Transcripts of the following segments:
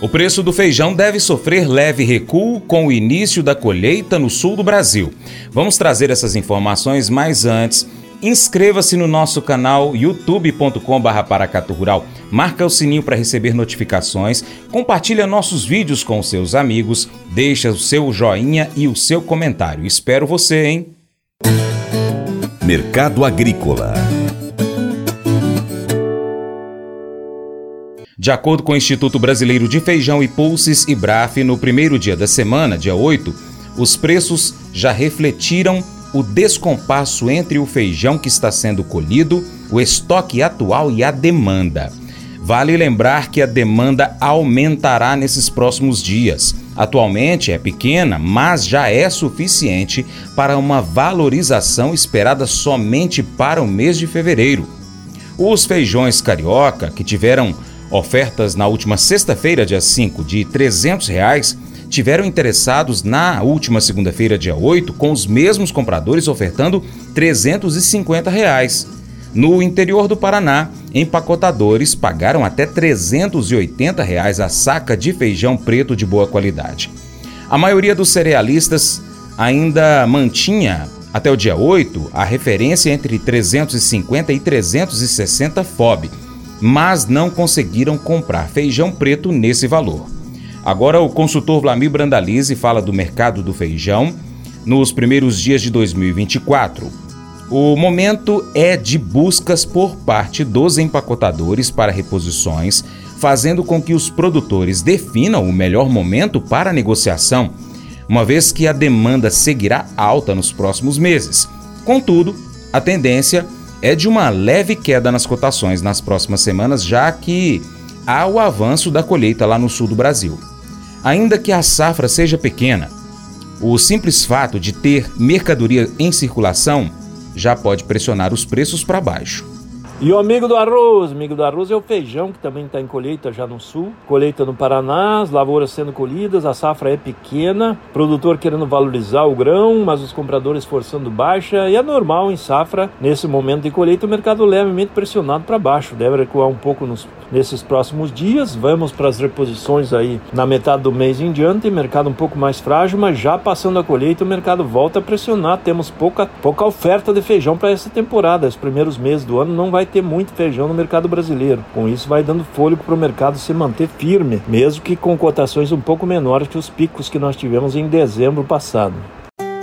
O preço do feijão deve sofrer leve recuo com o início da colheita no sul do Brasil. Vamos trazer essas informações mais antes. Inscreva-se no nosso canal youtube.com/paracato rural. Marca o sininho para receber notificações. Compartilha nossos vídeos com seus amigos. Deixa o seu joinha e o seu comentário. Espero você, hein? Mercado Agrícola De acordo com o Instituto Brasileiro de Feijão e Pulses e Braf, no primeiro dia da semana, dia 8, os preços já refletiram o descompasso entre o feijão que está sendo colhido, o estoque atual e a demanda. Vale lembrar que a demanda aumentará nesses próximos dias. Atualmente é pequena, mas já é suficiente para uma valorização esperada somente para o mês de fevereiro. Os feijões carioca, que tiveram Ofertas na última sexta-feira, dia 5, de 300 reais, tiveram interessados na última segunda-feira, dia 8, com os mesmos compradores ofertando 350 reais. No interior do Paraná, empacotadores pagaram até 380 reais a saca de feijão preto de boa qualidade. A maioria dos cerealistas ainda mantinha, até o dia 8, a referência entre 350 e 360 FOB, mas não conseguiram comprar feijão preto nesse valor. Agora, o consultor Vlamir Brandalize fala do mercado do feijão nos primeiros dias de 2024. O momento é de buscas por parte dos empacotadores para reposições, fazendo com que os produtores definam o melhor momento para a negociação, uma vez que a demanda seguirá alta nos próximos meses. Contudo, a tendência é é de uma leve queda nas cotações nas próximas semanas, já que há o avanço da colheita lá no sul do Brasil. Ainda que a safra seja pequena, o simples fato de ter mercadoria em circulação já pode pressionar os preços para baixo. E o amigo do arroz, amigo do arroz é o feijão, que também está em colheita já no sul. Colheita no Paraná, as lavouras sendo colhidas, a safra é pequena, produtor querendo valorizar o grão, mas os compradores forçando baixa. E é normal em safra, nesse momento de colheita, o mercado levemente pressionado para baixo. Deve recuar um pouco nos, nesses próximos dias. Vamos para as reposições aí na metade do mês em diante. Mercado um pouco mais frágil, mas já passando a colheita, o mercado volta a pressionar. Temos pouca, pouca oferta de feijão para essa temporada. Os primeiros meses do ano não vai ter muito feijão no mercado brasileiro. Com isso, vai dando fôlego para o mercado se manter firme, mesmo que com cotações um pouco menores que os picos que nós tivemos em dezembro passado.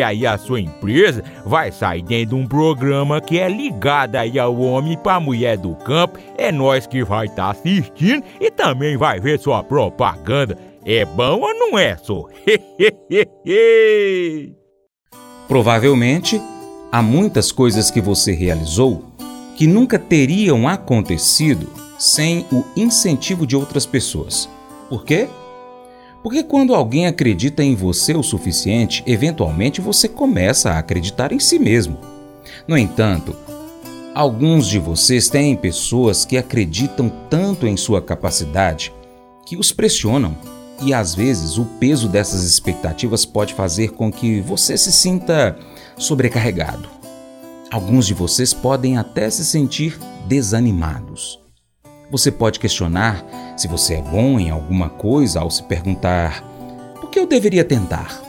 aí a sua empresa vai sair dentro de um programa que é ligado aí ao homem para mulher do campo. É nós que vai estar tá assistindo e também vai ver sua propaganda. É bom ou não é, só? Provavelmente Há muitas coisas que você realizou que nunca teriam acontecido sem o incentivo de outras pessoas. Por quê? Porque quando alguém acredita em você o suficiente, eventualmente você começa a acreditar em si mesmo. No entanto, alguns de vocês têm pessoas que acreditam tanto em sua capacidade que os pressionam e às vezes o peso dessas expectativas pode fazer com que você se sinta sobrecarregado. Alguns de vocês podem até se sentir desanimados. Você pode questionar se você é bom em alguma coisa ao se perguntar: por que eu deveria tentar?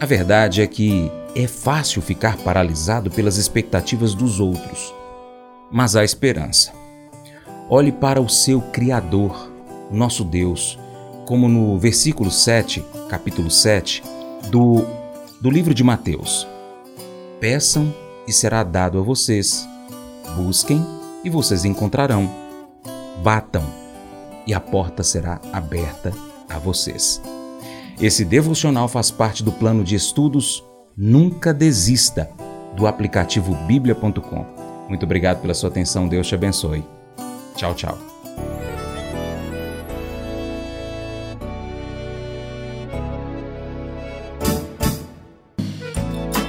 A verdade é que é fácil ficar paralisado pelas expectativas dos outros, mas há esperança. Olhe para o seu Criador, nosso Deus, como no versículo 7, capítulo 7, do do livro de Mateus. Peçam e será dado a vocês. Busquem e vocês encontrarão. Batam e a porta será aberta a vocês. Esse devocional faz parte do plano de estudos Nunca Desista do aplicativo bíblia.com. Muito obrigado pela sua atenção, Deus te abençoe. Tchau, tchau.